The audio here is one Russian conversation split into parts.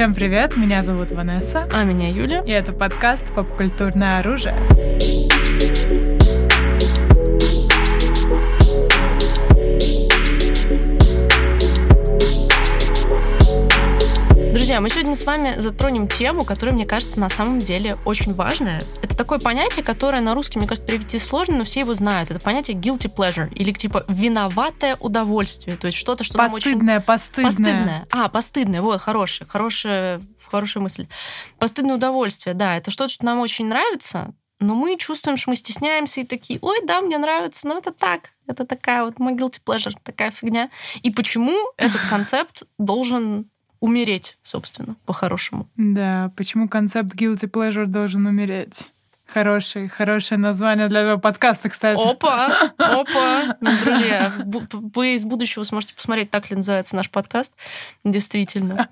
Всем привет, меня зовут Ванесса. А меня Юля. И это подкаст «Попкультурное оружие». Друзья, мы сегодня с вами затронем тему, которая, мне кажется, на самом деле очень важная. Это такое понятие, которое на русский, мне кажется, перевести сложно, но все его знают. Это понятие guilty pleasure, или типа виноватое удовольствие. То есть что-то, что постыдное, нам очень... Постыдное, постыдное. А, постыдное, вот, хорошая, хорошая, хорошая мысль. Постыдное удовольствие, да, это что-то, что нам очень нравится, но мы чувствуем, что мы стесняемся и такие, ой, да, мне нравится, но это так, это такая вот мой guilty pleasure, такая фигня. И почему этот концепт должен умереть, собственно, по-хорошему. Да, почему концепт guilty pleasure должен умереть? Хороший, хорошее название для этого подкаста, кстати. Опа, опа. Друзья, вы из будущего сможете посмотреть, так ли называется наш подкаст. Действительно.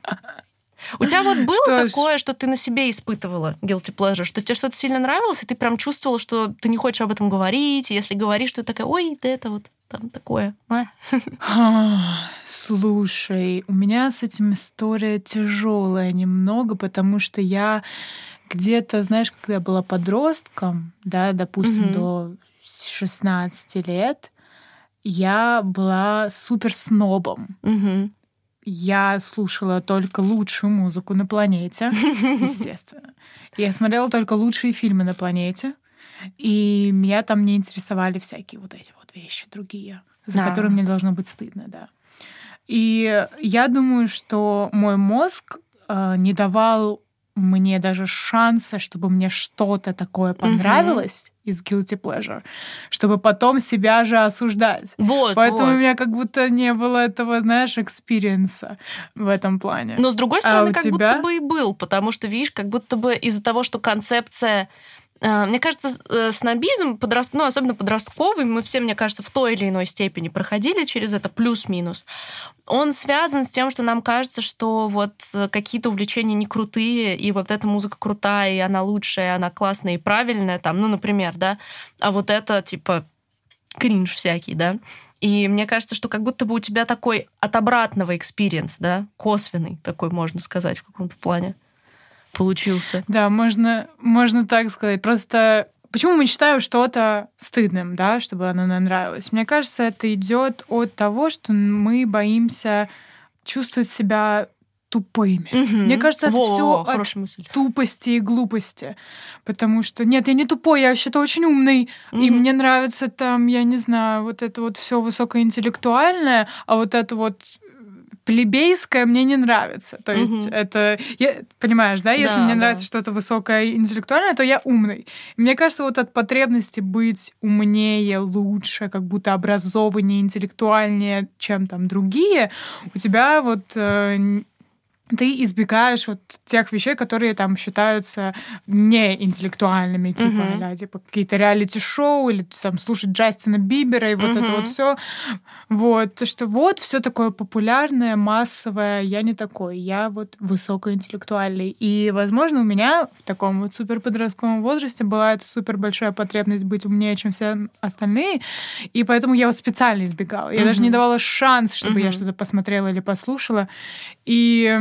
У тебя вот было что такое, ж... что ты на себе испытывала guilty pleasure, что тебе что-то сильно нравилось, и ты прям чувствовала, что ты не хочешь об этом говорить, и если говоришь, то ты такая, ой, да это вот там такое. А? Слушай, у меня с этим история тяжелая немного, потому что я где-то, знаешь, когда я была подростком, да, допустим, до 16 лет, я была супер снобом. Я слушала только лучшую музыку на планете, естественно. Я смотрела только лучшие фильмы на планете. И меня там не интересовали всякие вот эти вот вещи другие, за да. которые мне должно быть стыдно, да. И я думаю, что мой мозг э, не давал мне даже шанса, чтобы мне что-то такое понравилось mm-hmm. из guilty pleasure, чтобы потом себя же осуждать. Вот, Поэтому вот. у меня как будто не было этого, знаешь, experience а в этом плане. Но с другой стороны, а как тебя? будто бы и был, потому что, видишь, как будто бы из-за того, что концепция мне кажется, э, снобизм, подраст... ну, особенно подростковый, мы все, мне кажется, в той или иной степени проходили через это плюс-минус. Он связан с тем, что нам кажется, что вот э, какие-то увлечения не крутые, и вот эта музыка крутая, и она лучшая, и она классная и правильная, там, ну, например, да, а вот это, типа, кринж всякий, да. И мне кажется, что как будто бы у тебя такой от обратного experience, да, косвенный такой, можно сказать, в каком-то плане получился. Да, можно, можно так сказать. Просто почему мы считаем что-то стыдным, да, чтобы оно нам нравилось? Мне кажется, это идет от того, что мы боимся чувствовать себя тупыми. Угу. Мне кажется, это все от мысль. тупости и глупости. Потому что нет, я не тупой, я вообще-то очень умный. Угу. И мне нравится там, я не знаю, вот это вот все высокоинтеллектуальное, а вот это вот плебейское мне не нравится. То есть угу. это... Я, понимаешь, да? Если да, мне да. нравится что-то высокое интеллектуальное, то я умный. мне кажется, вот от потребности быть умнее, лучше, как будто образованнее, интеллектуальнее, чем там другие, у тебя вот э, ты избегаешь вот тех вещей, которые там считаются неинтеллектуальными, типа, uh-huh. да, типа какие-то реалити-шоу или там слушать Джастина Бибера и вот uh-huh. это вот все. Вот, то, что вот все такое популярное, массовое, я не такой, я вот высокоинтеллектуальный. И, возможно, у меня в таком вот супер подростковом возрасте была эта супер большая потребность быть умнее, чем все остальные, и поэтому я вот специально избегала. Я uh-huh. даже не давала шанс, чтобы uh-huh. я что-то посмотрела или послушала. И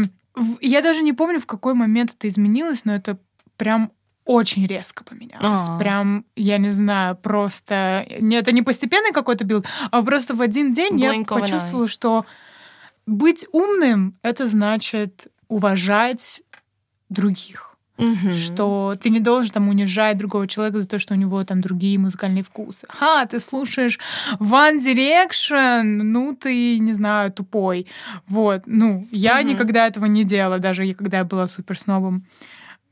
я даже не помню, в какой момент это изменилось, но это прям очень резко поменялось. А-а-а. Прям, я не знаю, просто... Это не постепенный какой-то build, а просто в один день blink я почувствовала, что быть умным — это значит уважать других угу. что ты не должен там унижать другого человека за то, что у него там другие музыкальные вкусы. Ха, ты слушаешь One Direction, ну ты, не знаю, тупой. Вот, ну, я угу. никогда этого не делала, даже когда я была супер снобом.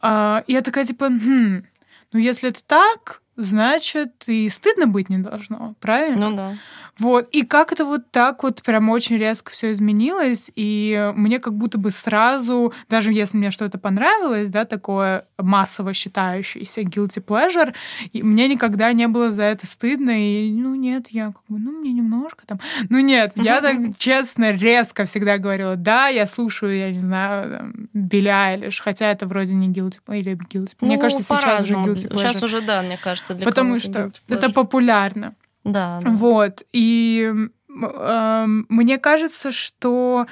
А, я такая, типа, хм, ну если это так, значит, и стыдно быть не должно, правильно? Ну да. Вот. И как это вот так вот прям очень резко все изменилось, и мне как будто бы сразу, даже если мне что-то понравилось, да, такое массово считающееся guilty pleasure, и мне никогда не было за это стыдно, и, ну, нет, я как бы, ну, мне немножко там... Ну, нет, я так честно, резко всегда говорила, да, я слушаю, я не знаю, там, Билли Айлиш, хотя это вроде не guilty или guilty Мне ну, кажется, сейчас уже guilty pleasure. Сейчас уже, да, мне кажется, для Потому что это популярно. Да, да. Вот. И э, мне кажется, что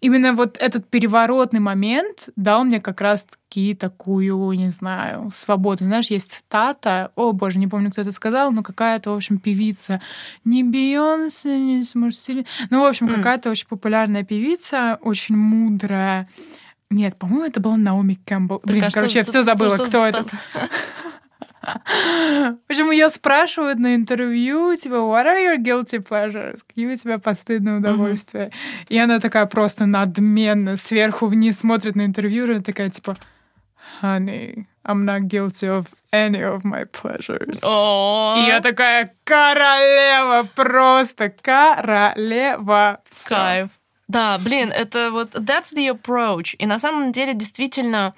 именно вот этот переворотный момент дал мне как раз-таки такую, не знаю, свободу. Знаешь, есть Тата, о боже, не помню, кто это сказал, но какая-то, в общем, певица. Не Бейонсе, не может, Ну, в общем, mm. какая-то очень популярная певица, очень мудрая. Нет, по-моему, это была Наоми Кэмпбелл. Блин, а короче, я все забыла, кто это. Почему ее спрашивают на интервью, типа, what are your guilty pleasures? Какие у тебя постыдные удовольствия? Mm-hmm. И она такая просто надменно сверху вниз смотрит на интервью, и такая, типа, honey, I'm not guilty of any of my pleasures. И я такая, королева, просто королева. Кайф. Да, блин, это вот that's the approach. И на самом деле действительно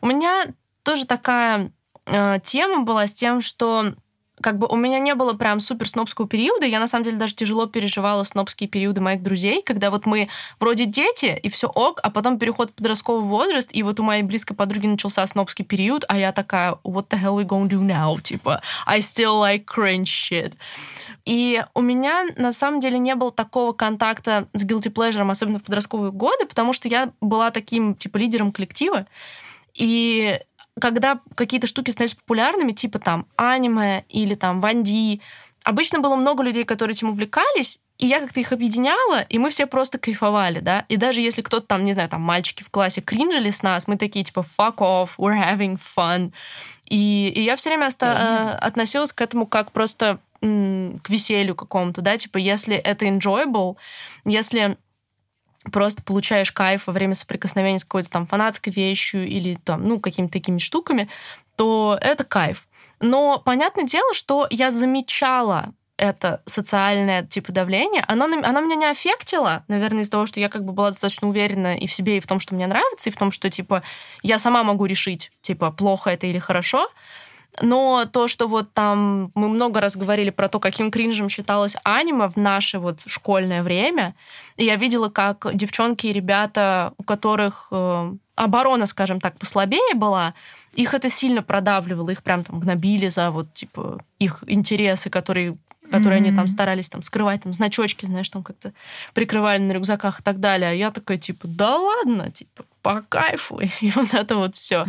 у меня тоже такая э, тема была с тем, что как бы у меня не было прям супер снобского периода. Я на самом деле даже тяжело переживала снобские периоды моих друзей, когда вот мы вроде дети, и все ок, а потом переход в подростковый возраст, и вот у моей близкой подруги начался снобский период, а я такая, what the hell we gonna do now? Типа, I still like cringe shit. И у меня на самом деле не было такого контакта с guilty pleasure, особенно в подростковые годы, потому что я была таким, типа, лидером коллектива. И когда какие-то штуки становились популярными, типа там аниме или там ванди, обычно было много людей, которые этим увлекались, и я как-то их объединяла, и мы все просто кайфовали, да. И даже если кто-то там, не знаю, там мальчики в классе кринжили с нас, мы такие типа fuck off, we're having fun. И, и я все время оста- mm-hmm. относилась к этому как просто к веселью какому-то, да, типа если это enjoyable, если просто получаешь кайф во время соприкосновения с какой-то там фанатской вещью или там, ну, какими-то такими штуками, то это кайф. Но понятное дело, что я замечала это социальное типа давление, оно, оно меня не аффектило, наверное, из-за того, что я как бы была достаточно уверена и в себе, и в том, что мне нравится, и в том, что типа я сама могу решить, типа, плохо это или хорошо. Но то, что вот там мы много раз говорили про то, каким кринжем считалось аниме в наше вот школьное время, и я видела, как девчонки и ребята, у которых э, оборона, скажем так, послабее была, их это сильно продавливало, их прям там гнобили за вот, типа, их интересы, которые которые mm-hmm. они там старались там скрывать, там значочки, знаешь, там как-то прикрывали на рюкзаках и так далее. А я такая, типа, да ладно, типа, по кайфу. И вот это вот все.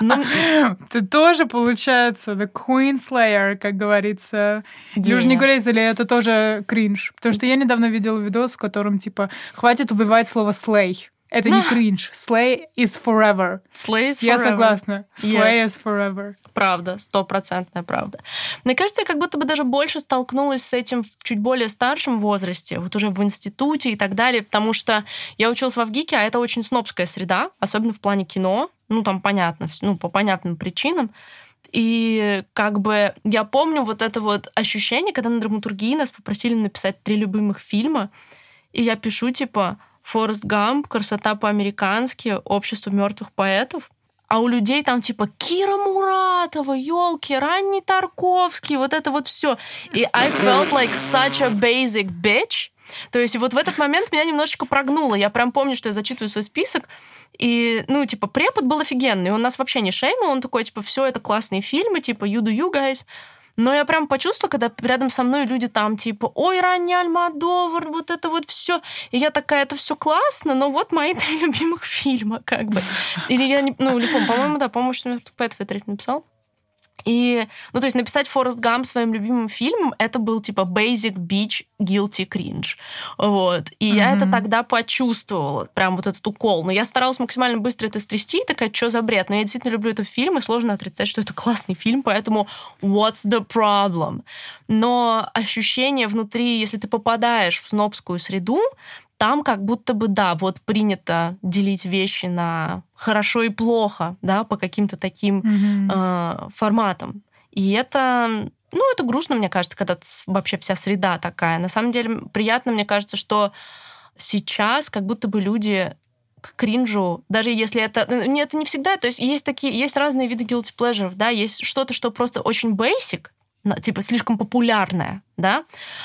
Ну, ты тоже, получается, the Queen Slayer, как говорится. Yeah. Южный Грейз, или это тоже кринж? Потому что я недавно видела видос, в котором, типа, хватит убивать слово slay. Это не кринж. Slay is forever. Slay is forever. Я согласна. Slay yes. is forever. Правда, стопроцентная правда. Мне кажется, я как будто бы даже больше столкнулась с этим в чуть более старшем возрасте, вот уже в институте и так далее, потому что я училась в Авгике, а это очень снобская среда, особенно в плане кино. Ну, там понятно, ну, по понятным причинам. И как бы я помню вот это вот ощущение, когда на драматургии нас попросили написать три любимых фильма, и я пишу типа Форест Гамп, Красота по-американски, Общество мертвых поэтов. А у людей там типа Кира Муратова, елки, ранний Тарковский, вот это вот все. И I felt like such a basic bitch. То есть вот в этот момент меня немножечко прогнуло. Я прям помню, что я зачитываю свой список, и, ну, типа, препод был офигенный. Он нас вообще не шеймил, он такой, типа, все это классные фильмы, типа, you do you guys. Но я прям почувствовала, когда рядом со мной люди там типа, ой, ранний Альмадовар, вот это вот все. И я такая, это все классно, но вот мои три любимых фильма, как бы. Или я не, ну, или по-моему, да, по-моему, что Пэт третий написал. И, ну, то есть написать Форест Гамп своим любимым фильмом, это был типа basic beach guilty cringe. Вот. И mm-hmm. я это тогда почувствовала, прям вот этот укол. Но я старалась максимально быстро это стрясти, такая, что за бред? Но я действительно люблю этот фильм, и сложно отрицать, что это классный фильм, поэтому what's the problem? Но ощущение внутри, если ты попадаешь в снобскую среду, там как будто бы, да, вот принято делить вещи на хорошо и плохо, да, по каким-то таким mm-hmm. э, форматам. И это, ну, это грустно, мне кажется, когда вообще вся среда такая. На самом деле приятно, мне кажется, что сейчас как будто бы люди к кринжу, даже если это... Ну, не, это не всегда, то есть есть такие, есть разные виды guilty pleasure, да, есть что-то, что просто очень basic, типа слишком популярное, да,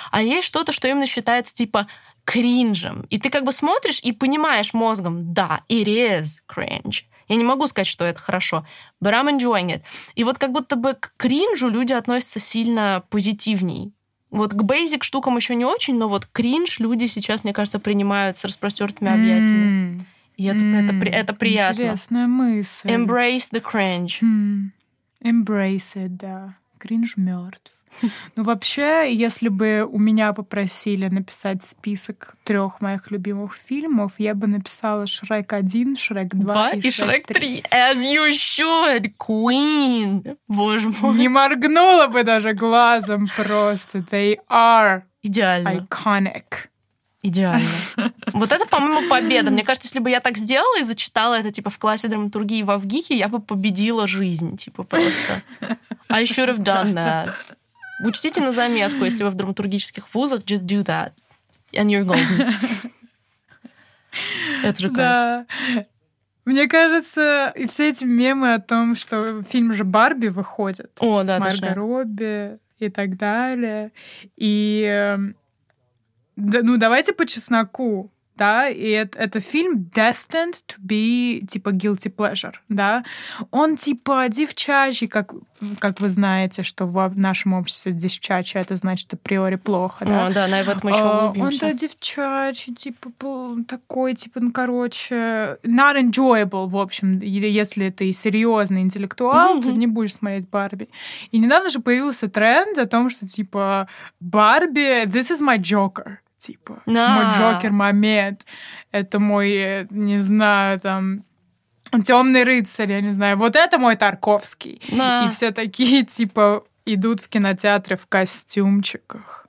а есть что-то, что именно считается типа кринжем. И ты как бы смотришь и понимаешь мозгом, да, it is cringe. Я не могу сказать, что это хорошо, but I'm enjoying it. И вот как будто бы к кринжу люди относятся сильно позитивней. Вот к бейзик штукам еще не очень, но вот кринж люди сейчас, мне кажется, принимают с распростертыми объятиями. Mm. И это, mm. это, это приятно. Интересная мысль. Embrace the cringe. Mm. Embrace it, да. Кринж мертв. Ну, вообще, если бы у меня попросили написать список трех моих любимых фильмов, я бы написала Шрек 1, Шрек 2 и, и Шрек 3. As you should, Queen. Боже мой. Не моргнула бы даже глазом просто. They are Идеально. iconic. Идеально. Вот это, по-моему, победа. Мне кажется, если бы я так сделала и зачитала это, типа, в классе драматургии в Авгике, я бы победила жизнь, типа, просто. I should have done that. Учтите на заметку, если вы в драматургических вузах, just do that. And you're golden. Это же как? Да. Мне кажется, и все эти мемы о том, что фильм же Барби выходит о, да, с Марго Робби и так далее. И эм, да, ну давайте по чесноку да, и это, это фильм destined to be, типа, guilty pleasure, да. Он, типа, девчачий, как, как вы знаете, что в нашем обществе девчачий, это значит априори плохо, да. О, да, на вот мы еще а, Он, да, девчачий, типа, такой, типа, ну, короче, not enjoyable, в общем, если ты серьезный интеллектуал, mm-hmm. ты не будешь смотреть Барби. И недавно же появился тренд о том, что, типа, Барби, this is my Joker типа. Да. Это мой Джокер-момент. Это мой, не знаю, там, темный рыцарь, я не знаю. Вот это мой Тарковский. И все такие, типа, идут в кинотеатры в костюмчиках.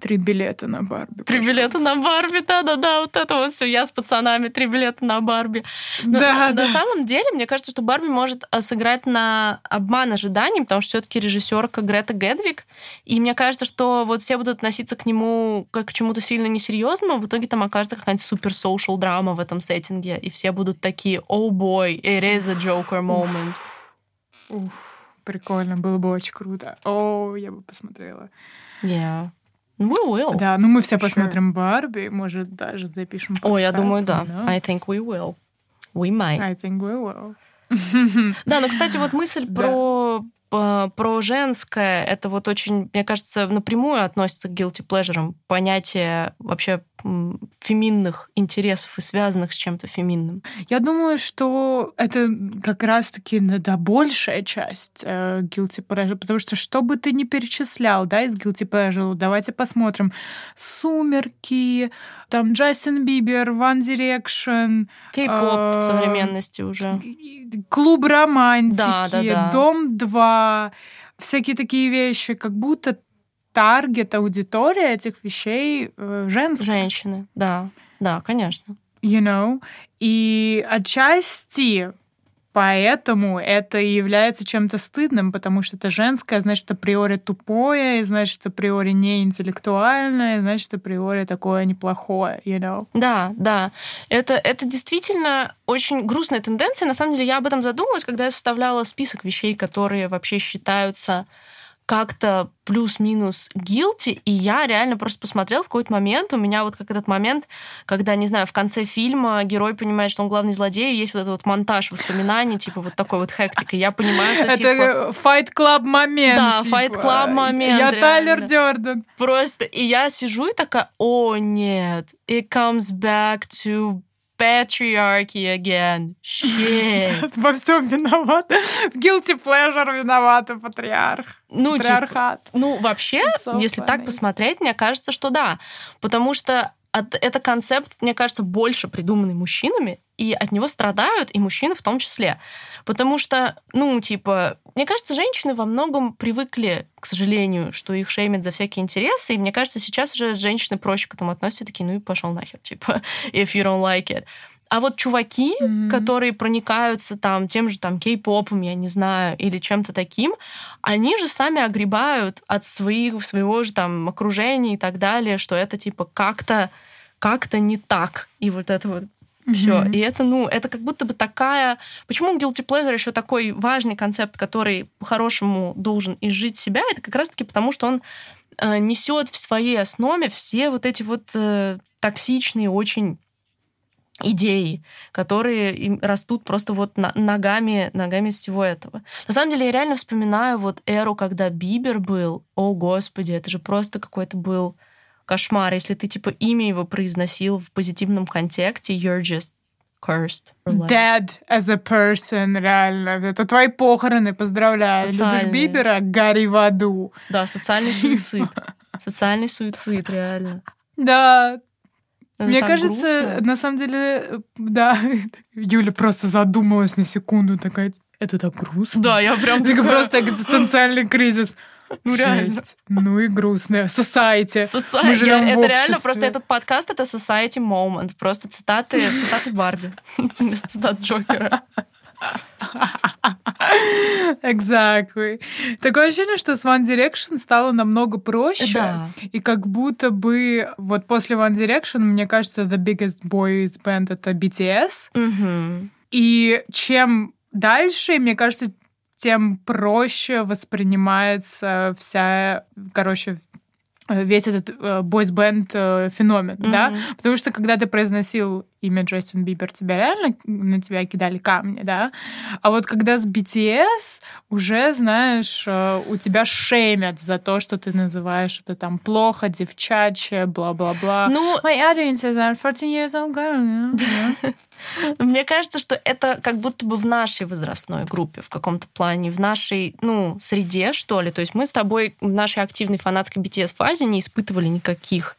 Три билета на Барби. Три пожалуйста. билета на Барби, да-да-да, вот это вот все. Я с пацанами, три билета на Барби. Но, да, на, да. на самом деле, мне кажется, что Барби может а, сыграть на обман ожиданий, потому что все-таки режиссерка Грета Гедвик. И мне кажется, что вот все будут относиться к нему как к чему-то сильно несерьезному, в итоге там окажется какая-нибудь супер social драма в этом сеттинге, и все будут такие, oh boy, it is a Joker moment. Уф, Уф прикольно, было бы очень круто. О, я бы посмотрела. Yeah. We will. Да, ну мы все sure. посмотрим Барби, может, даже запишем подкаст. О, я думаю, да. I think we will. We might. I think we will. Да, но, кстати, вот мысль про про женское, это вот очень, мне кажется, напрямую относится к guilty pleasure, понятие вообще феминных интересов и связанных с чем-то феминным. Я думаю, что это как раз-таки да, большая часть э, guilty pleasure, потому что что бы ты ни перечислял, да, из guilty pleasure, давайте посмотрим. «Сумерки», там Джастин Бибер, One Direction. Кей-поп э, в современности уже. Клуб романтики, да, да, да. Дом 2, всякие такие вещи, как будто таргет, аудитория этих вещей э, женская. Женщины, да, да, конечно. You know? И отчасти Поэтому это и является чем-то стыдным, потому что это женское, значит, априори тупое, и значит, априори не интеллектуальное, и значит, априори такое неплохое, you know? Да, да. Это, это действительно очень грустная тенденция. На самом деле, я об этом задумалась, когда я составляла список вещей, которые вообще считаются как-то плюс-минус guilty, и я реально просто посмотрел в какой-то момент, у меня вот как этот момент, когда, не знаю, в конце фильма герой понимает, что он главный злодей, и есть вот этот вот монтаж воспоминаний, типа вот такой вот хектик, и я понимаю, что Это типа... Fight Club момент. Да, типа. Fight Club момент. Я реально. Тайлер Дёрден. Просто, и я сижу и такая, о, нет, it comes back to patriarchy again. Shit. Во всем виноват. В guilty pleasure виноват патриарх. Ну, типа, Патриархат. Типа, ну, вообще, so если funny. так посмотреть, мне кажется, что да. Потому что от, это концепт, мне кажется, больше придуманный мужчинами, и от него страдают и мужчины в том числе. Потому что, ну, типа, мне кажется, женщины во многом привыкли, к сожалению, что их шеймят за всякие интересы, и мне кажется, сейчас уже женщины проще к этому относятся, такие, ну и пошел нахер, типа, if you don't like it. А вот чуваки, mm-hmm. которые проникаются там тем же там кей-попом, я не знаю, или чем-то таким, они же сами огребают от своих, своего же там окружения и так далее, что это типа как-то как-то не так. И вот это вот все. Mm-hmm. И это, ну, это как будто бы такая... Почему guilty pleasure еще такой важный концепт, который по-хорошему должен изжить себя? Это как раз-таки потому, что он э, несет в своей основе все вот эти вот э, токсичные, очень идеи, которые растут просто вот ногами, ногами всего этого. На самом деле я реально вспоминаю вот эру, когда Бибер был. О, господи, это же просто какой-то был кошмар. Если ты типа имя его произносил в позитивном контексте, you're just cursed. Dead as a person, реально. Это твои похороны, поздравляю. Социальный. Любишь Бибера? Гори в аду. Да, социальный суицид. Социальный суицид, реально. Да, это Мне кажется, грустно. на самом деле, да, Юля просто задумалась на секунду, такая, это так грустно. Да, я прям такая... просто экзистенциальный кризис. Ну, реально. Жесть. Ну и грустная. Society. Society. Мы живем я, в это реально просто этот подкаст это society moment. Просто цитаты, цитаты Барби. Цитат Джокера. Exactly. Такое ощущение, что с One Direction стало намного проще. Да. И как будто бы вот после One Direction, мне кажется, the biggest boys band это BTS. Угу. И чем дальше, мне кажется, тем проще воспринимается вся, короче, весь этот бойс-бенд э, феномен, mm-hmm. да, потому что когда ты произносил имя Джастин Бибер, тебя реально на тебя кидали камни, да, а вот когда с BTS уже, знаешь, э, у тебя шеймят за то, что ты называешь это там плохо, девчачье, бла-бла-бла. Ну, my audience is 14 years old girl. Мне кажется, что это как будто бы в нашей возрастной группе в каком-то плане, в нашей, ну, среде, что ли. То есть мы с тобой в нашей активной фанатской BTS-фазе не испытывали никаких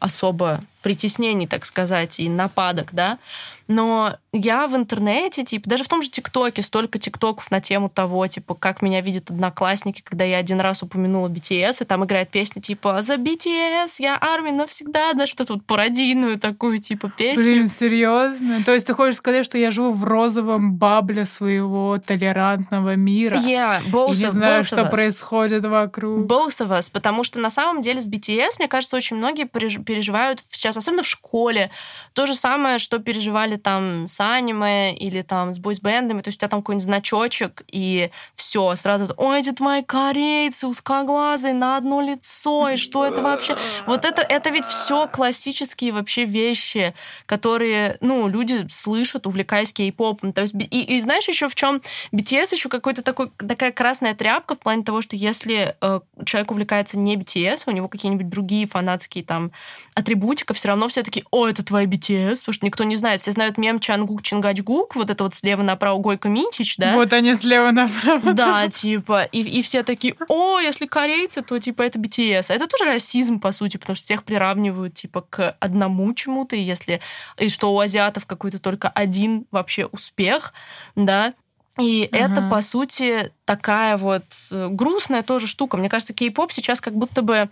особо притеснений, так сказать, и нападок, да. Но я в интернете, типа, даже в том же ТикТоке столько ТикТоков на тему того, типа, как меня видят одноклассники, когда я один раз упомянула BTS, и там играет песня, типа, «За BTS я армия навсегда», да, что-то вот пародийную такую, типа, песню. Блин, серьезно? То есть ты хочешь сказать, что я живу в розовом бабле своего толерантного мира? Yeah, both и не of, знаю, both что происходит вокруг. Both of us, потому что на самом деле с BTS, мне кажется, очень многие переживают сейчас, особенно в школе, то же самое, что переживали там с аниме или там с бойсбендами, то есть у тебя там какой-нибудь значочек, и все, сразу, ой, эти твои корейцы, узкоглазые, на одно лицо, и что это вообще? Вот это, это ведь все классические вообще вещи, которые, ну, люди слышат, увлекаясь кей-попом. То есть, и, и знаешь еще в чем BTS еще какой-то такой, такая красная тряпка в плане того, что если э, человек увлекается не BTS, у него какие-нибудь другие фанатские там атрибутика, все равно все таки о, это твои BTS, потому что никто не знает. Все знают мем Чангук Чингачгук, вот это вот слева направо Гойко Митич, да? Вот они слева направо. Да, типа, и, и все такие, о, если корейцы, то типа это BTS. А это тоже расизм, по сути, потому что всех приравнивают типа к одному чему-то, и если и что у азиатов какой-то только один вообще успех, да, и uh-huh. это, по сути, такая вот э, грустная тоже штука. Мне кажется, кей-поп сейчас как будто бы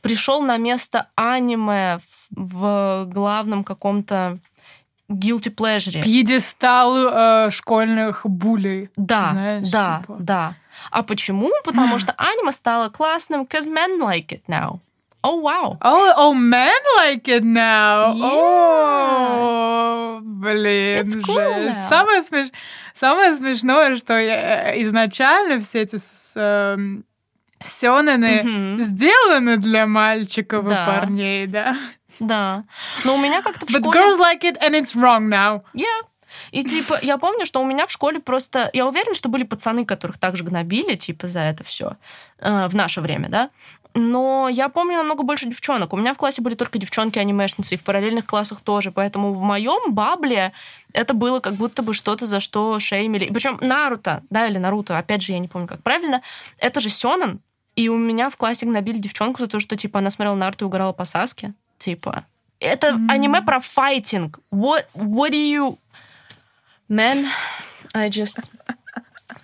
пришел на место аниме в, в главном каком-то guilty pleasure. Пьедестал э, школьных булей. Да, знаешь, да, типа. да. А почему? Потому что аниме стало классным, because men like it now. Oh, wow. Oh, oh, men like it now. Yeah. Oh, блин, It's cool жесть. now. Самое, смеш... Самое смешное, что я э, изначально все эти с, э, сёнэны Мгм. сделаны для мальчиков Да. и парней, да. Да. Но у меня как-то в But школе... girls like it and it's wrong now. Yeah. И типа, я помню, что у меня в школе просто... Я уверена, что были пацаны, которых также гнобили, типа, за это все в наше время, да. Но я помню намного больше девчонок. У меня в классе были только девчонки-анимешницы, и в параллельных классах тоже. Поэтому в моем бабле это было как будто бы что-то, за что шеймили. Причем Наруто, да, или Наруто, опять же, я не помню, как правильно. Это же Сёнэн. И у меня в классе гнобили девчонку за то, что, типа, она смотрела Наруто и угорала по Саске. Типа, это М. аниме про файтинг. What, what do you... Man, I just...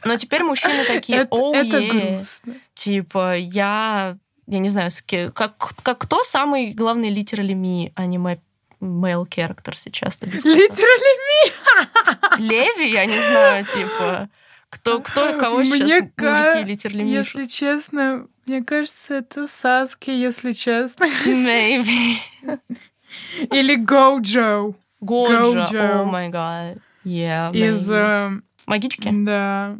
Но теперь мужчины такие, Это, oh, это yeah». грустно. Типа, я... Я не знаю, как, как кто самый главный literally me аниме male character сейчас? дискуссии? Literally Леви, я не знаю, типа... Кто, кто кого сейчас Мне мужики ка- literally me? Если честно, мне кажется, это Саски, если честно. Maybe. Или Годжо Годжо. о май гад. Yeah, из... э, Магички? Да.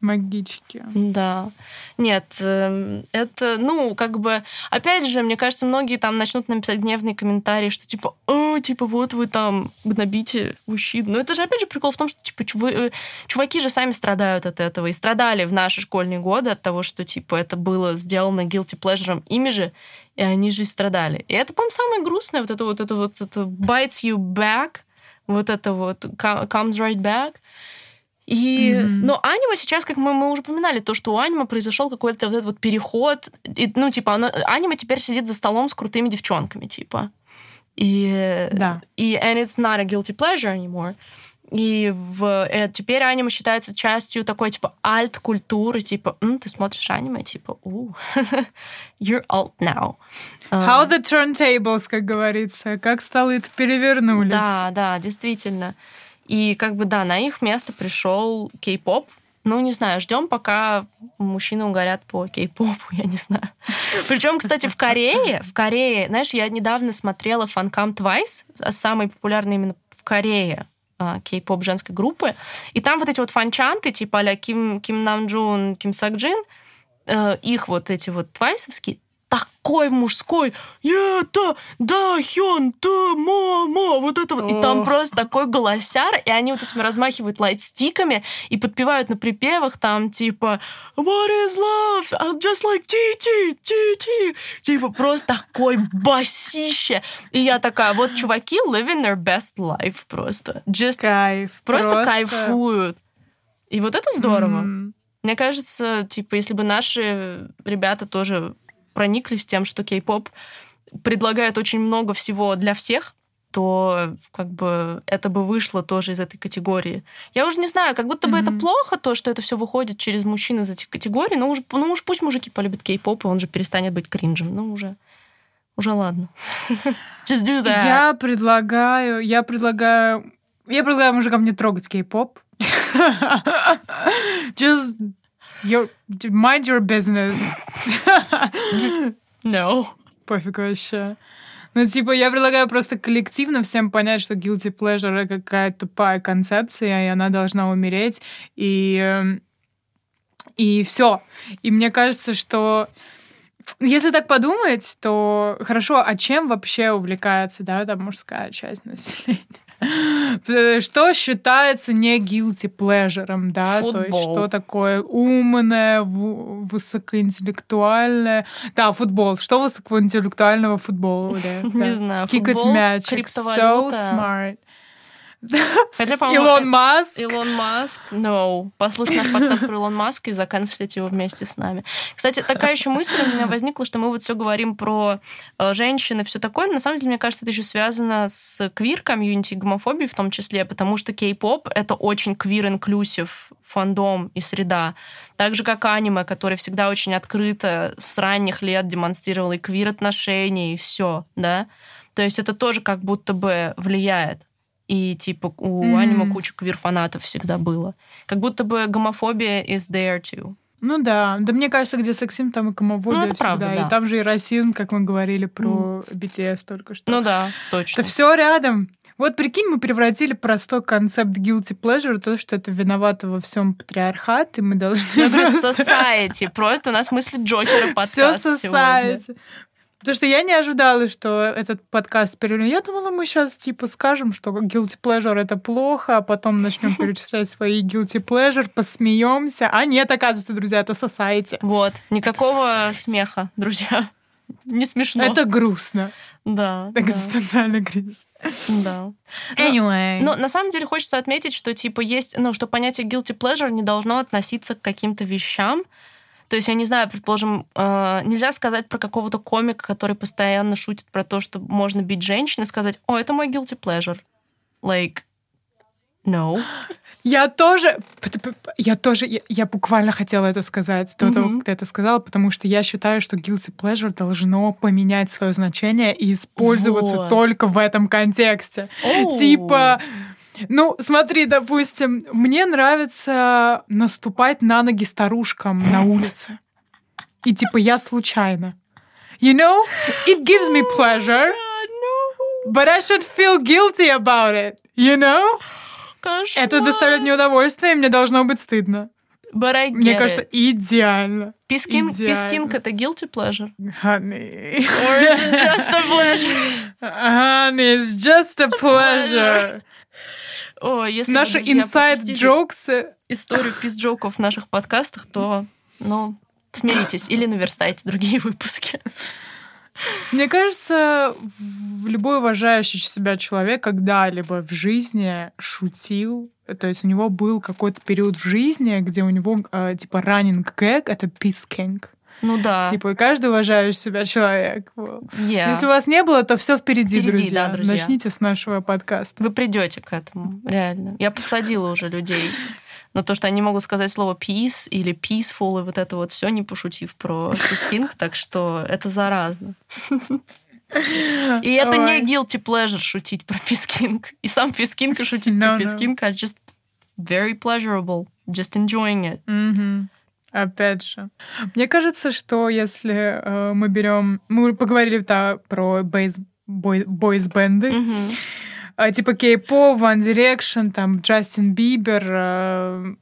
Магички. Да. Нет, эм, это, ну, как бы, опять же, мне кажется, многие там начнут написать гневные комментарии, что типа, о, типа, вот вы там гнобите мужчин. Но это же, опять же, прикол в том, что, типа, чув... Э, чуваки же сами страдают от этого и страдали в наши школьные годы от того, что, типа, это было сделано guilty pleasure ими же, и они же и страдали. И это, по-моему, самое грустное, вот это вот это вот это bites you back, вот это вот comes right back. И, mm-hmm. но аниме сейчас, как мы, мы уже упоминали, то, что у аниме произошел какой-то вот этот вот переход, и, ну, типа, оно, аниме теперь сидит за столом с крутыми девчонками, типа. И, да. и and it's not a guilty pleasure anymore. И в, э, теперь аниме считается частью такой, типа, альт-культуры, типа, М, ты смотришь аниме, типа, у, you're alt now. How uh, the turntables, как говорится, как столы перевернулись. Да, да, действительно. И как бы да, на их место пришел кей-поп. Ну, не знаю, ждем, пока мужчины угорят по кей-попу, я не знаю. Причем, кстати, в Корее, в Корее, знаешь, я недавно смотрела фанкам Twice, самый популярный именно в Корее а, кей-поп женской группы, и там вот эти вот фанчанты, типа а Ким, Ким Нам Джун, Ким Сак Джин, э, их вот эти вот твайсовские, такой мужской, это, да, Хён, ты, мама, вот это вот. И там просто такой голосяр, и они вот этими размахивают лайтстиками и подпевают на припевах там типа What is love? Just like TT, TT. Типа просто такой басище. И я такая, вот чуваки living their best life просто. Just Кайф. Просто, просто... кайфуют. И вот это здорово. Mm. Мне кажется, типа, если бы наши ребята тоже прониклись тем, что кей-поп предлагает очень много всего для всех, то как бы это бы вышло тоже из этой категории. Я уже не знаю, как будто бы mm-hmm. это плохо, то, что это все выходит через мужчин из этих категорий, но уж, ну уж пусть мужики полюбят кей-поп, и он же перестанет быть кринжем. Ну уже, уже ладно. Just do that. Я предлагаю, я предлагаю, я предлагаю мужикам не трогать кей-поп. Just Your, mind your business. Just, no. Пофиг вообще. Ну, типа, я предлагаю просто коллективно всем понять, что guilty pleasure — это какая-то тупая концепция, и она должна умереть, и, эм, и все. И мне кажется, что если так подумать, то хорошо, а чем вообще увлекается, да, там мужская часть населения? Что считается не guilty pleasure, да? Футбол. То есть что такое умное, высокоинтеллектуальное. Да, футбол. Что высокоинтеллектуального футбола? Не знаю. It magic. So smart. Хотя, по Илон Маск. Илон Маск. No. Послушай наш подкаст про Илон Маска и заканчивать его вместе с нами. Кстати, такая еще мысль у меня возникла, что мы вот все говорим про э, женщин и все такое. На самом деле, мне кажется, это еще связано с квир-комьюнити, гомофобией в том числе, потому что кей-поп — это очень квир-инклюсив фандом и среда. Так же, как аниме, который всегда очень открыто с ранних лет демонстрировал и квир-отношения, и все, да? То есть это тоже как будто бы влияет. И типа у mm-hmm. аниме куча квир-фанатов всегда было. Как будто бы гомофобия is there too. Ну да, да мне кажется, где сексизм, там и гомофобия ну, это всегда. Правда, да. И там же и расизм, как мы говорили про mm. BTS только что. Ну да, точно. Это все рядом. Вот прикинь, мы превратили простой концепт guilty pleasure, то, что это виновато во всем патриархат, и мы должны... Я говорю, society. Просто у нас мысли Джокера подкаст Все society. Потому что я не ожидала, что этот подкаст перевернет. Я думала, мы сейчас типа скажем, что guilty pleasure это плохо, а потом начнем перечислять свои guilty pleasure, посмеемся. А нет, оказывается, друзья, это society. Вот, никакого смеха, друзья. Не смешно. Это грустно. Да. Экзистенциальный да. кризис. Да. Anyway. Но, но на самом деле хочется отметить, что типа есть, ну, что понятие guilty pleasure не должно относиться к каким-то вещам, то есть, я не знаю, предположим, э, нельзя сказать про какого-то комика, который постоянно шутит про то, что можно бить женщин, и сказать, о, это мой guilty pleasure. Like, no. Я тоже, я тоже, я, я буквально хотела это сказать до mm-hmm. того, как ты это сказала, потому что я считаю, что guilty pleasure должно поменять свое значение и использоваться вот. только в этом контексте. Oh. Типа, ну, смотри, допустим, мне нравится наступать на ноги старушкам на улице. И типа я случайно. You know, it gives me pleasure, but I should feel guilty about it. You know? Кошмар. Это доставляет мне удовольствие, и мне должно быть стыдно. But I get Мне кажется, идеально. Пискин, идеально. пискинг это guilty pleasure? Honey. Or is it just a pleasure? Honey, it's just a pleasure. О, если Наши inside jokes историю пиз-джоков в наших подкастах, то, ну, смиритесь или наверстайте другие выпуски. Мне кажется, любой уважающий себя человек когда-либо в жизни шутил. То есть у него был какой-то период в жизни, где у него э, типа running gag — это pissking. Ну да. Типа, каждый уважающий себя человек. Yeah. Если у вас не было, то все впереди, Впереди, друзья. да, друзья. Начните с нашего подкаста. Вы придете к этому, реально. Я посадила уже людей на то, что они могут сказать слово peace или peaceful, и вот это вот все, не пошутив про пискинг, так что это заразно. И это не guilty pleasure шутить про пискинг. И сам пискинг шутить про no. пискинг are just very pleasurable, just enjoying it. Опять же. Мне кажется, что если э, мы берем... Мы поговорили да, про бейс, бой, бойс-бенды, Мгм. а, типа Кей-поп, One Direction, там Джастин Бибер. э,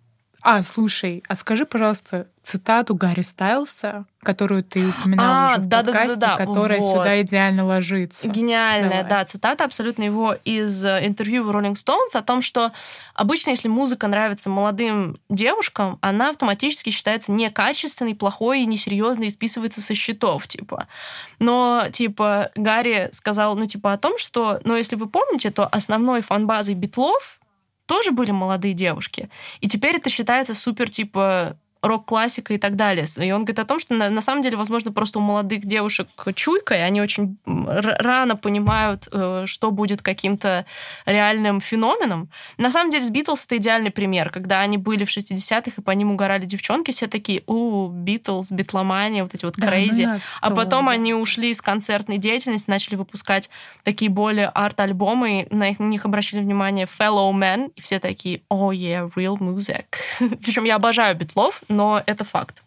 А, слушай, а скажи, пожалуйста, цитату Гарри Стайлса, которую ты упоминала А, уже в да-да-да-да-да, подкасте, которая вот. сюда идеально ложится. Гениальная, Давай. да, цитата абсолютно его из э, интервью в Rolling Stones о том, что обычно, если музыка нравится молодым девушкам, она автоматически считается некачественной, плохой и несерьезной и списывается со счетов, типа. Но, типа, Гарри сказал, ну, типа, о том, что, ну, если вы помните, то основной фан-базой битлов тоже были молодые девушки. И теперь это считается супер, типа, рок-классика и так далее. И он говорит о том, что на, на самом деле, возможно, просто у молодых девушек чуйка, и они очень рано понимают, э, что будет каким-то реальным феноменом. На самом деле, с Битлз это идеальный пример. Когда они были в 60-х, и по ним угорали девчонки, все такие, у, Битлз, битломания, вот эти вот Да, crazy. ну А потом они ушли из концертной деятельности, начали выпускать такие более арт-альбомы, на их- на них обращали внимание fellow men, и все такие, oh yeah, real music. Причем я обожаю битлов, но это факт.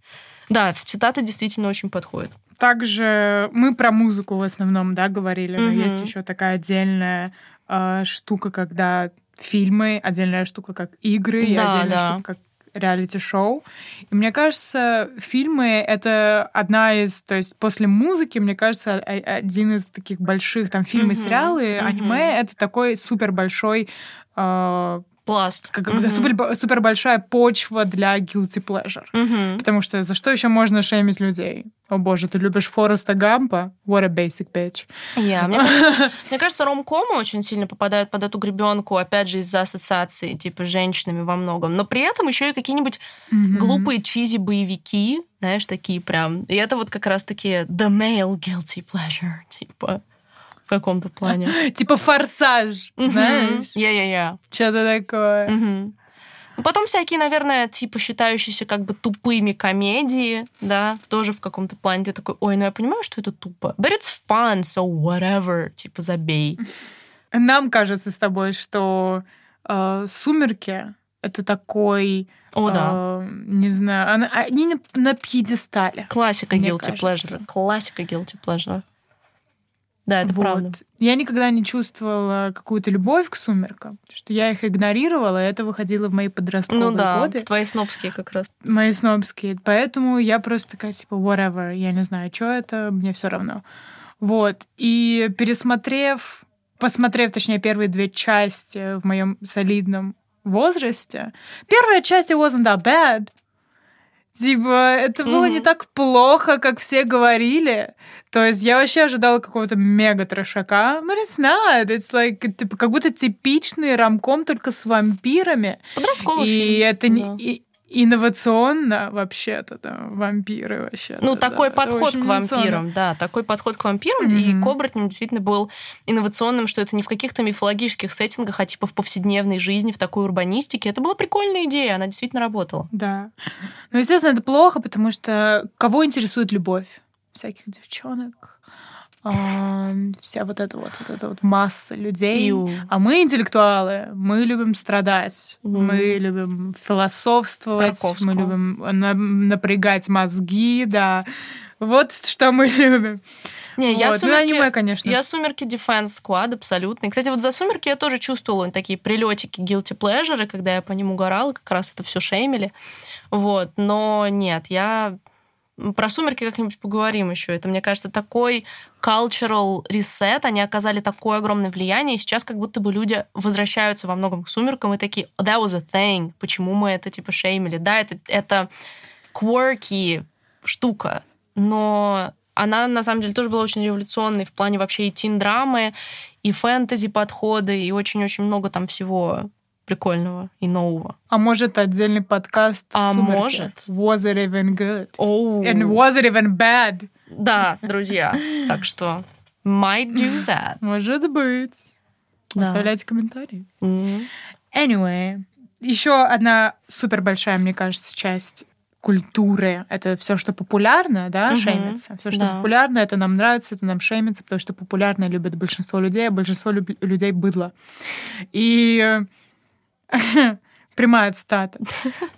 Да, цитата действительно очень подходит. Также мы про музыку в основном, да, говорили, но Мгм. есть еще такая отдельная э, штука, когда фильмы, отдельная штука, как игры, и Да, отдельная да. штука, как реалити-шоу. И мне кажется, фильмы — это одна из... То есть после музыки, мне кажется, один из таких больших... Там фильмы, сериалы, мгм. аниме — это такой супер большой... э, Пласт. как, Мгм. супер, супер большая почва для guilty pleasure. Мгм. Потому что за что еще можно шеймить людей? О боже, ты любишь Фореста Гампа? What a basic bitch. Я. Мне кажется, мне кажется, ромкомы очень сильно попадают под эту гребенку, опять же, из-за ассоциации, типа, с женщинами во многом. Но при этом еще и какие-нибудь Мгм. глупые чизи боевики, знаешь, такие прям. И это вот как раз-таки the male guilty pleasure, типа, в каком-то плане. Типа форсаж, знаешь? Я-я-я. Что-то такое. Ну, Потом всякие, наверное, типа считающиеся как бы тупыми комедии, да, тоже в каком-то плане ты такой, ой, ну я понимаю, что это тупо. But it's fun, so whatever, типа забей. Нам кажется с тобой, что э, «Сумерки» — это такой... О, да. э, не знаю, они на, на пьедестале. Классика guilty кажется. pleasure. Классика guilty pleasure. Да, это Вот. правда. Я никогда не чувствовала какую-то любовь к «Сумеркам», что я их игнорировала, и это выходило в мои подростковые Ну да, годы. твои снобские как раз. мои снобские. Поэтому я просто такая, типа, whatever, я не знаю, что это, мне все равно. Вот. И пересмотрев, посмотрев, точнее, первые две части в моем солидном возрасте, первая часть it wasn't that bad. Типа, это было не Мгм. так плохо, как все говорили. То есть я вообще ожидала какого-то мега трешака. But it's not. It's like, типа, как будто типичный рамком только с вампирами. Подростковый И фильм. это не и- инновационно вообще-то, да, вампиры вообще. Ну, такой подход к вампирам, да, такой подход к вампирам. И Мгм. к оборотням действительно был инновационным, что это не в каких-то мифологических сеттингах, а типа в повседневной жизни, в такой урбанистике. Это была прикольная идея, она действительно работала. Да. Ну, естественно, это плохо, потому что кого интересует любовь? Всяких девчонок. А, вся вот эта вот, вот эта вот масса людей. Иу. А мы интеллектуалы, мы любим страдать, Мгм. мы любим философствовать, мы любим на- напрягать мозги, да. Вот что мы любим. Не, вот. я ну, сумерки, аниме, конечно. Я сумерки Defense Squad абсолютно. И, кстати, вот за сумерки я тоже чувствовала такие прилетики guilty pleasure, когда я по ним угорала, как раз это все шеймили. Вот, но нет, я про сумерки как-нибудь поговорим еще. Это, мне кажется, такой cultural reset, они оказали такое огромное влияние, и сейчас как будто бы люди возвращаются во многом к сумеркам и такие, that was a thing, почему мы это типа шеймили? Да, это, это quirky штука, но она на самом деле тоже была очень революционной в плане вообще и тин-драмы, и фэнтези подходы, и очень-очень много там всего прикольного и нового. А может отдельный подкаст А Сумерки? может. Was it even good? Oh. And was it even bad? Да, друзья. Так что might do that. Может быть. Да. Оставляйте комментарии. Mm-hmm. Anyway, еще одна супер большая, мне кажется, часть культуры. Это все, что популярно, да, угу. шеймится. Все, что да. популярно, это нам нравится, это нам шеймится, потому что популярно любит большинство людей, а большинство люб- людей быдло. И Прямая цитата.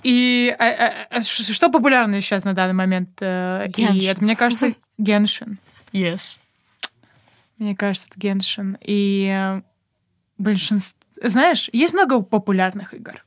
И а, а, а, что популярно сейчас на данный момент? Э, и это, мне кажется, Геншин. Yes. Мне кажется, это Геншин. И э, большинство... Знаешь, есть много популярных игр.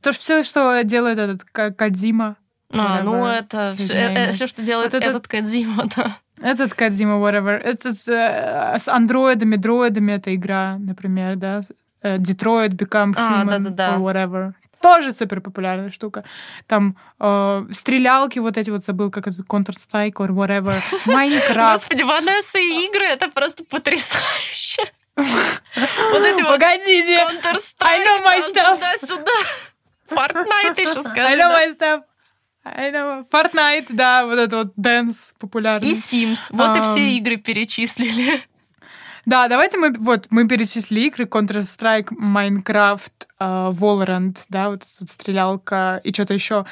То, что все, что делает этот Кадзима. А, ну это все, э, все, что делает вот этот, этот Кадзима, да. Этот Кадзима, whatever. Это с, с андроидами, дроидами эта игра, например, да. Detroit Become Human а, да, да, да. or whatever. Тоже супер популярная штука. Там э, стрелялки вот эти вот забыл, как это Counter-Strike or whatever. Майнкрафт. Господи, Ванесса и игры, это просто потрясающе. Вот эти вот Погодите. Counter-Strike. I know my stuff. Туда-сюда. Fortnite еще скажи. I know my stuff. I know. Fortnite, да, вот это вот dance популярный. И Sims. Вот и все игры перечислили. Да, давайте мы вот мы перечислили игры Counter-Strike, Minecraft, э, Valorant, да, вот, вот стрелялка и что-то еще.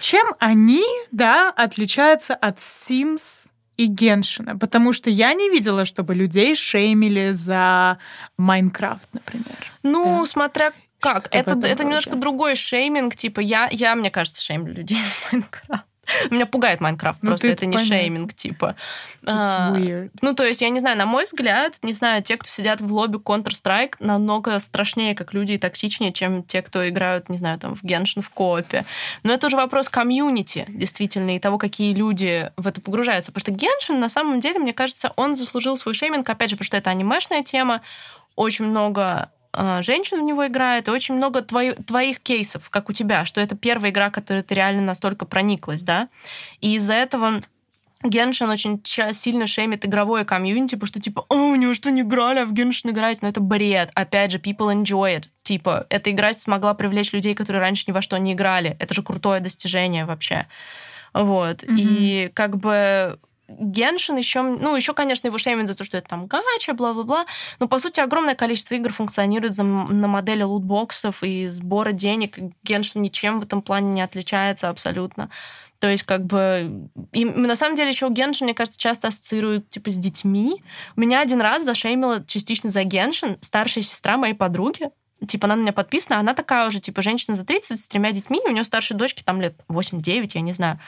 Чем они, да, отличаются от Sims и Геншина? Потому что я не видела, чтобы людей шеймили за Майнкрафт, например. Ну, да? смотря как. это, это немножко другой шейминг. Типа, я, я, мне кажется, шеймлю людей за Майнкрафт. Меня пугает Майнкрафт, ну, просто это не понятно. шейминг, типа. А, ну, то есть, я не знаю, на мой взгляд, не знаю, те, кто сидят в лобби Counter-Strike, намного страшнее как люди и токсичнее, чем те, кто играют, не знаю, там, в Геншин, в коопе. Но это уже вопрос комьюнити, действительно, и того, какие люди в это погружаются. Потому что Геншин, на самом деле, мне кажется, он заслужил свой шейминг, опять же, потому что это анимешная тема, очень много женщин в него играет, и очень много твои, твоих кейсов, как у тебя, что это первая игра, которой ты реально настолько прониклась, да, и из-за этого Геншин очень сильно шеймит игровое комьюнити, потому что типа, о, у него что не играли, а в Геншин играть, но это бред. Опять же, people enjoy it. Типа, эта игра смогла привлечь людей, которые раньше ни во что не играли. Это же крутое достижение вообще. Вот. Mm-hmm. И как бы Геншин еще, ну, еще, конечно, его шеймят за то, что это там гача, бла-бла-бла. Но, по сути, огромное количество игр функционирует за, на модели лутбоксов и сбора денег. Геншин ничем в этом плане не отличается абсолютно. То есть, как бы... И на самом деле еще Геншин, мне кажется, часто ассоциируют, типа, с детьми. Меня один раз зашеймила частично за Геншин старшая сестра моей подруги. Типа, она на меня подписана, она такая уже, типа, женщина за 30 с тремя детьми, у нее старшей дочки там лет 8-9, я не знаю.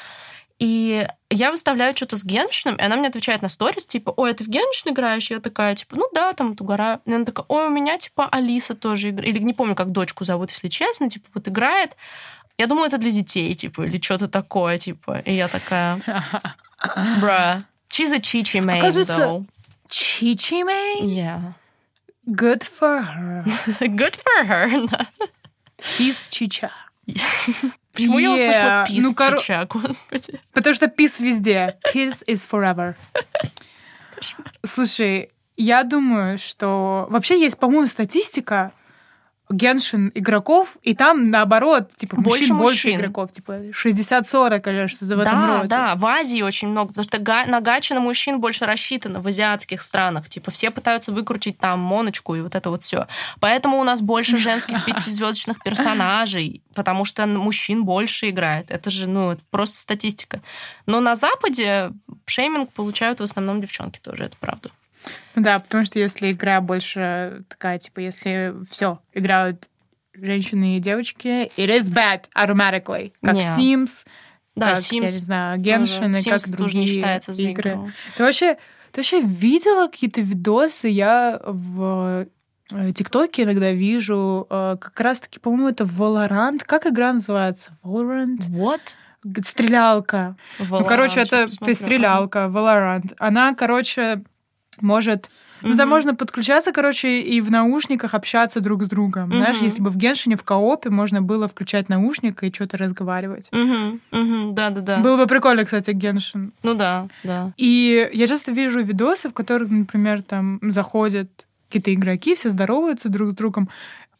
И я выставляю что-то с Геншином, и она мне отвечает на сторис, типа, ой, ты в Геншин играешь? Я такая, типа, ну да, там, угораю. И она такая, ой, у меня, типа, Алиса тоже играет. Или не помню, как дочку зовут, если честно, типа, вот играет. Я думала, это для детей, типа, или что-то такое, типа. И я такая, бра, she's a chichi main, though. Chichi main? Yeah. Good for her. Good for her, да. He's chicha. Почему yeah. я услышала пис ну, кор... чича, господи? Потому что пис везде. Kiss is forever. Слушай, я думаю, что вообще есть, по-моему, статистика, Геншин игроков, и там наоборот, типа, больше мужчин, больше игроков, типа 60-40 или что-то в этом роде. Да, в Азии очень много, потому что га- на гачи на мужчин больше рассчитано в азиатских странах. Типа, все пытаются выкрутить там моночку и вот это вот все. Поэтому у нас больше женских пятизвездочных персонажей, потому что мужчин больше играет. Это же, ну, просто статистика. Но на Западе шейминг получают в основном девчонки тоже, это правда. Ну да, потому что если игра больше такая, типа, если все играют женщины и девочки, it is bad automatically. Как yeah. Sims, да, как, Sims я не знаю, Genshin и как другие не считается игры. игру. Это вообще Ты вообще видела какие-то видосы? Я в э, ТикТоке иногда вижу э, как раз-таки, по-моему, это Valorant. Как игра называется? Valorant? What? Стрелялка. Valorant. Ну, короче, это ты стрелялка, Valorant. Она, короче, может ну, там можно подключаться, короче, и в наушниках общаться друг с другом. Знаешь, если бы в Геншине в коопе можно было включать наушник и что-то разговаривать. Да-да-да. Было бы прикольно, кстати, Геншин. Ну да, да. И я часто вижу видосы, в которых, например, там заходят какие-то игроки, все здороваются друг с другом,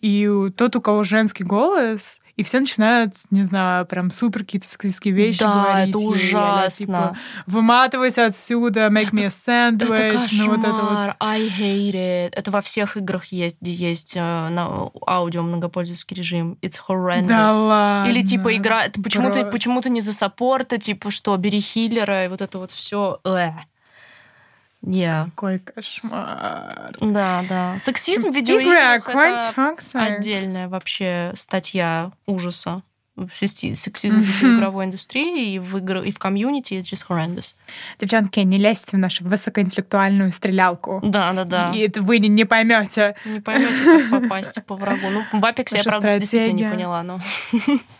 и тот, у кого женский голос, и все начинают, не знаю, прям супер какие-то сексистские вещи да, говорить. это ужасно. типа, Выматывайся отсюда, make me a sandwich. Это ну, вот это вот. I hate it. Это во всех играх есть, есть э, на аудио многопользовательский режим. It's horrendous. Да ладно. Или типа игра... Почему-то почему не за саппорта, типа что, бери хиллера, и вот это вот все. Yeah. Какой кошмар. Да, да. Сексизм в видеоиграх это отдельная вообще статья ужаса. Сексизм в видеоигровой индустрии и в, игр... и в комьюнити it's just horrendous. Девчонки, не лезьте в нашу высокоинтеллектуальную стрелялку. Да, да, да. И вы не, не поймете. Не поймете, как попасть по врагу. Ну, в Апексе я, правда, стратегия. действительно не поняла, но...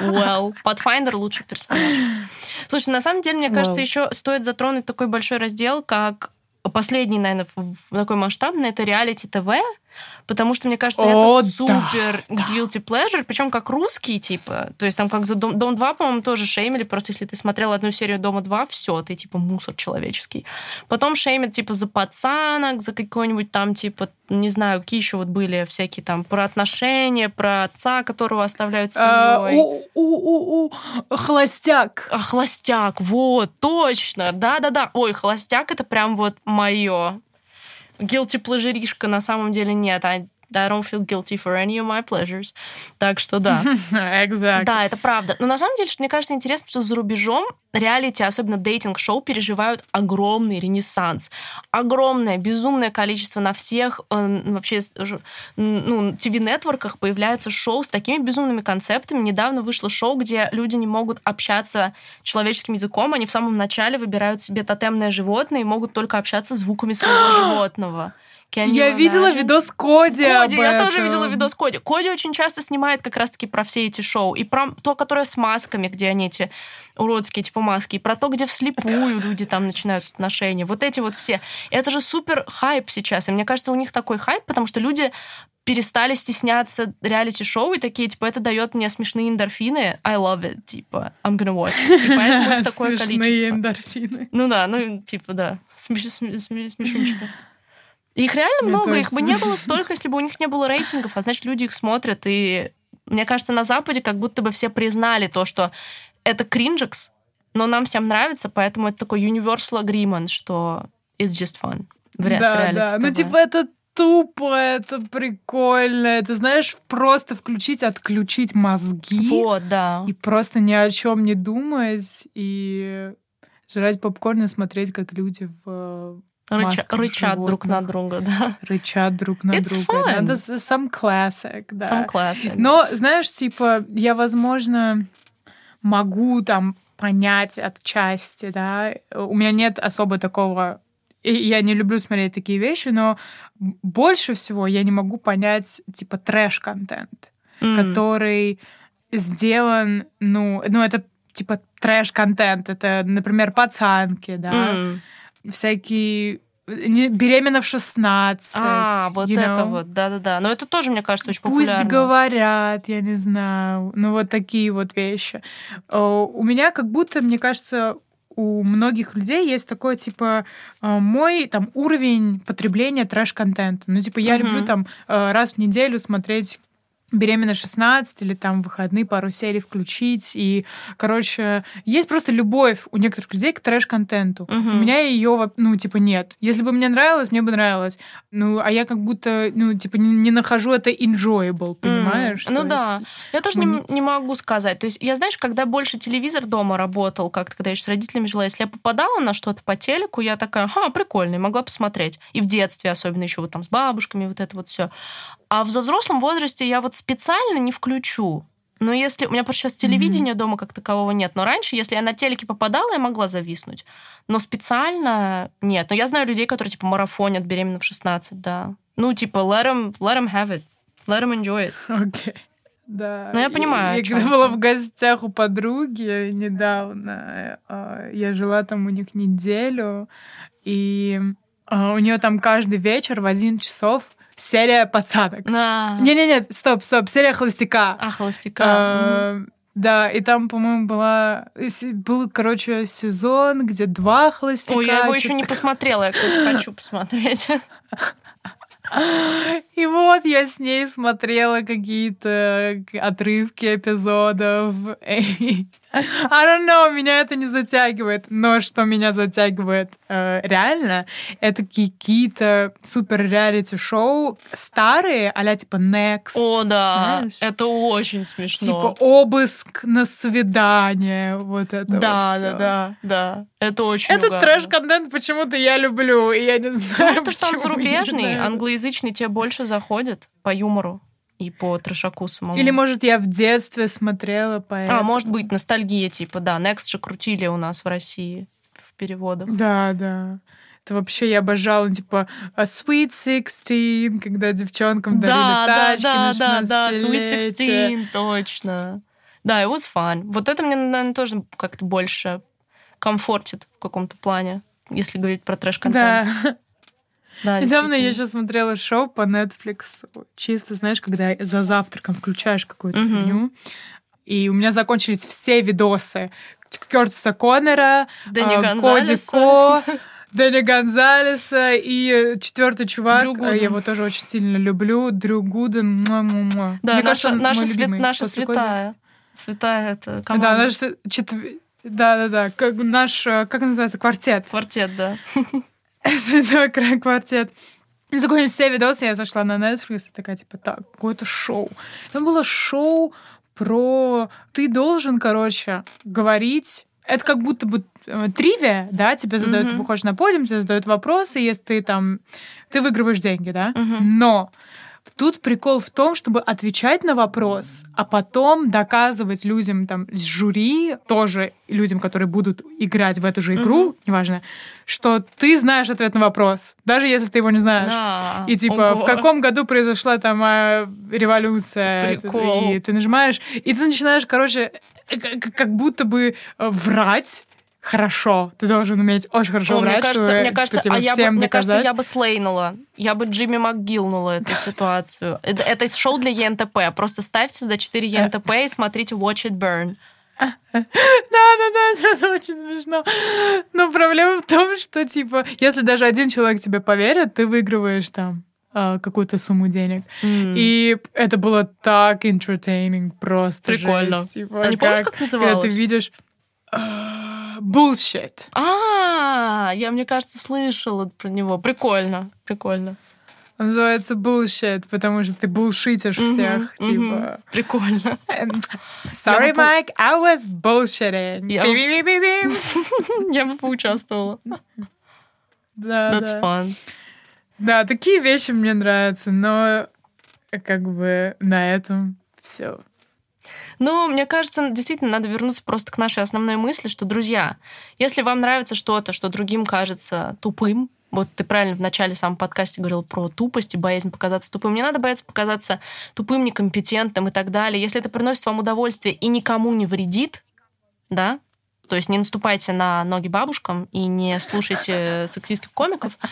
Well, Pathfinder лучший персонаж. Слушай, на самом деле, мне кажется, еще стоит затронуть такой большой раздел, как последний, наверное, такой масштабный, это реалити ТВ, потому что, мне кажется, О, это супер да, guilty pleasure, причем как русский, типа. То есть там как за Дом, Дом 2, по-моему, тоже шеймили, просто если ты смотрел одну серию Дома 2, все, ты типа мусор человеческий. Потом шеймят типа за пацанок, за какой-нибудь там типа, не знаю, какие еще вот были всякие там про отношения, про отца, которого оставляют а, семьей. Холостяк. А, холостяк, вот, точно, да-да-да. Ой, холостяк это прям вот мое guilty pleasure на самом деле нет. I, I don't feel guilty for any of my pleasures. Так что да. exactly. Да, это правда. Но на самом деле, что мне кажется интересно, что за рубежом реалити, особенно дейтинг-шоу, переживают огромный ренессанс. Огромное, безумное количество на всех э, вообще ну, ТВ-нетворках появляются шоу с такими безумными концептами. Недавно вышло шоу, где люди не могут общаться человеческим языком. Они в самом начале выбирают себе тотемное животное и могут только общаться звуками своего животного. Can я видела видос Коди. Коди, я тоже видела видос Коди. Коди очень часто снимает как раз-таки про все эти шоу. И про то, которое с масками, где они эти уродские типа маски, и про то, где вслепую люди там начинают отношения. Вот эти вот все. Это же супер хайп сейчас. И мне кажется, у них такой хайп, потому что люди перестали стесняться реалити-шоу и такие, типа, это дает мне смешные эндорфины. I love it, типа, I'm gonna watch. И поэтому такое количество. Смешные эндорфины. Ну да, ну, типа, да, смеш, смеш, смешунчика. Их реально много, их бы не было столько, если бы у них не было рейтингов, а значит, люди их смотрят, и мне кажется, на Западе как будто бы все признали то, что это кринжекс, но нам всем нравится, поэтому это такой universal agreement, что it's just fun. В да, да. Ну, типа, это тупо, это прикольно. Это, знаешь, просто включить, отключить мозги. Вот, да. И просто ни о чем не думать. И жрать попкорн и смотреть, как люди в Рыча, рычат животных. друг на друга, да. Рычат друг на It's друга. Fun. Да. Some classic, да. Some classic. Но, знаешь, типа, я, возможно, могу там понять отчасти, да. У меня нет особо такого... Я не люблю смотреть такие вещи, но больше всего я не могу понять, типа, трэш-контент, mm. который сделан, ну, ну, это типа трэш-контент. Это, например, пацанки, да. Mm всякие беременна в 16. А, вот это know? вот, да-да-да. Но это тоже, мне кажется, очень Пусть популярно. Пусть говорят, я не знаю. Ну, вот такие вот вещи. У меня как будто, мне кажется, у многих людей есть такой, типа, мой там уровень потребления трэш-контента. Ну, типа, я uh-huh. люблю там раз в неделю смотреть беременна 16 или там выходные пару серий включить. И, короче, есть просто любовь у некоторых людей к трэш-контенту. Угу. У меня ее, ну, типа, нет. Если бы мне нравилось, мне бы нравилось. Ну, а я как будто, ну, типа, не, не нахожу это enjoyable, понимаешь? Mm. Ну да. Я тоже мы... не, не могу сказать. То есть, я, знаешь, когда больше телевизор дома работал, как-то, когда я еще с родителями жила, если я попадала на что-то по телеку, я такая, ха, прикольно, могла посмотреть. И в детстве особенно еще вот там с бабушками, вот это вот все. А в взрослом возрасте я вот специально не включу. Ну, если... У меня просто сейчас телевидения mm-hmm. дома как такового нет. Но раньше, если я на телеке попадала, я могла зависнуть. Но специально нет. Но я знаю людей, которые, типа, марафонят беременна в 16, да. Ну, типа, let them, let them have it. Let them enjoy it. Окей. Okay. Да. Ну, я понимаю. Я, я когда была в гостях у подруги недавно, э, я жила там у них неделю, и э, у нее там каждый вечер в один часов серия пацанок. Не-не-не, стоп, стоп, серия холостяка. А, холостяка. А, да, и там, по-моему, была был, короче, сезон, где два холостяка. Ой, я его еще не посмотрела, я, кстати, хочу посмотреть. И вот я с ней смотрела какие-то отрывки эпизодов. I don't know, меня это не затягивает. Но что меня затягивает э, реально, это какие-то супер реалити-шоу старые, а типа Next. О, да, знаешь? это очень смешно. Типа обыск на свидание, вот это Да, вот да, да, да. Это очень Это трэш-контент почему-то я люблю, и я не знаю, Потому что там зарубежный, англоязычный тебе больше заходит по юмору и по трешаку самому. Или, может, я в детстве смотрела по А, может быть, ностальгия, типа, да. Next же крутили у нас в России в переводах. Да, да. Это вообще я обожала, типа, a Sweet Sixteen, когда девчонкам дарили да, тачки да, на 16 да, да, Sweet Sixteen, точно. Да, it was fun. Вот это мне, наверное, тоже как-то больше комфортит в каком-то плане, если говорить про трэш-контент. Да. Да, Недавно я сейчас смотрела шоу по Netflix. Чисто, знаешь, когда за завтраком включаешь какую-то угу. фигню. И у меня закончились все видосы. Кертиса Коннора, Дэнни Коди Ко, Дэнни Гонзалеса и четвертый чувак, я его тоже очень сильно люблю, Дрю Гуден. Да, Мне наша, кажется, наша, свят, наша святая. Святая это команда. Да, наш четв... Да, да, да. Как, наш, э, как называется, квартет. Квартет, да. Святой край квартет. И закончились все видосы, я зашла на Netflix и такая, типа, так, какое-то шоу. Там было шоу про... Ты должен, короче, говорить... Это как будто бы э, тривия, да, тебе задают, mm-hmm. выходишь на подиум, тебе задают вопросы, если ты там... Ты выигрываешь деньги, да? Mm-hmm. Но Тут прикол в том, чтобы отвечать на вопрос, а потом доказывать людям там с жюри, тоже людям, которые будут играть в эту же игру, mm-hmm. неважно, что ты знаешь ответ на вопрос, даже если ты его не знаешь. Да. И типа, Ого. в каком году произошла там а, революция, Прикол. и ты нажимаешь, и ты начинаешь, короче, как будто бы э, врать хорошо. Ты должен уметь очень хорошо О, врать, мне кажется, чтобы, мне кажется, чтобы а я всем бы, мне кажется, я бы слейнула. Я бы Джимми МакГилнула эту ситуацию. Это, это шоу для ЕНТП. Просто ставьте сюда 4 ЕНТП и смотрите Watch It Burn. Да, да, да, это очень смешно. Но проблема в том, что, типа, если даже один человек тебе поверит, ты выигрываешь там а, какую-то сумму денег. Mm. И это было так entertaining, просто Прикольно. жесть. Типа, а не помнишь, как называлось? Когда ты видишь... Bullshit. А, я, мне кажется, слышала про него. Прикольно, прикольно. Он называется bullshit, потому что ты булшитишь всех, типа. Прикольно. Эм, sorry, Mike, I was bullshitting. Я бы поучаствовала. Да, That's да. fun. Да, такие вещи мне нравятся, но как бы на этом все. Ну, мне кажется, действительно надо вернуться просто к нашей основной мысли, что, друзья, если вам нравится что-то, что другим кажется тупым, вот ты правильно в начале самого подкасте говорил про тупость и боязнь показаться тупым. Не надо бояться показаться тупым, некомпетентным и так далее. Если это приносит вам удовольствие и никому не вредит, да, то есть не наступайте на ноги бабушкам и не слушайте сексистских комиков.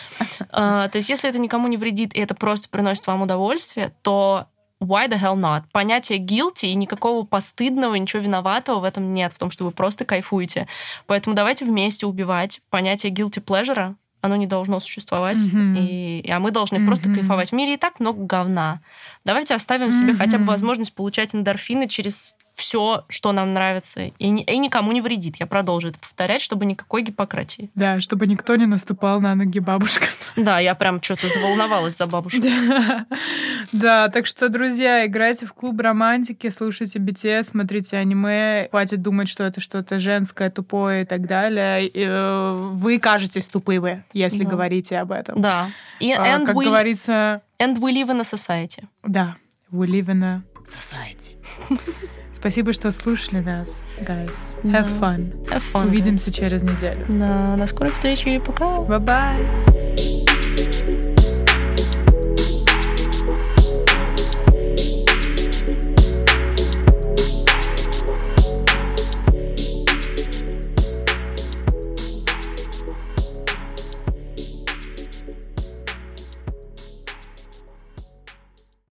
А, то есть если это никому не вредит и это просто приносит вам удовольствие, то why the hell not? Понятие guilty и никакого постыдного, ничего виноватого в этом нет, в том, что вы просто кайфуете. Поэтому давайте вместе убивать понятие guilty pleasure, оно не должно существовать, mm-hmm. и, а мы должны mm-hmm. просто кайфовать. В мире и так много говна. Давайте оставим mm-hmm. себе хотя бы возможность получать эндорфины через все, что нам нравится, и, и никому не вредит. Я продолжу это повторять, чтобы никакой гипократии. Да, чтобы никто не наступал на ноги бабушкам. Да, я прям что-то заволновалась за бабушку. Да. да, так что, друзья, играйте в клуб романтики, слушайте BTS, смотрите аниме, хватит думать, что это что-то женское, тупое и так далее. Э, вы кажетесь тупые, если да. говорите об этом. Да. И, а, как we, говорится... And we live in a society. Да, we live in a society. Спасибо, что слушали нас, guys. Have fun. Have fun. Увидимся guys. через неделю. Да, до скорой встречи. Пока. Bye-bye.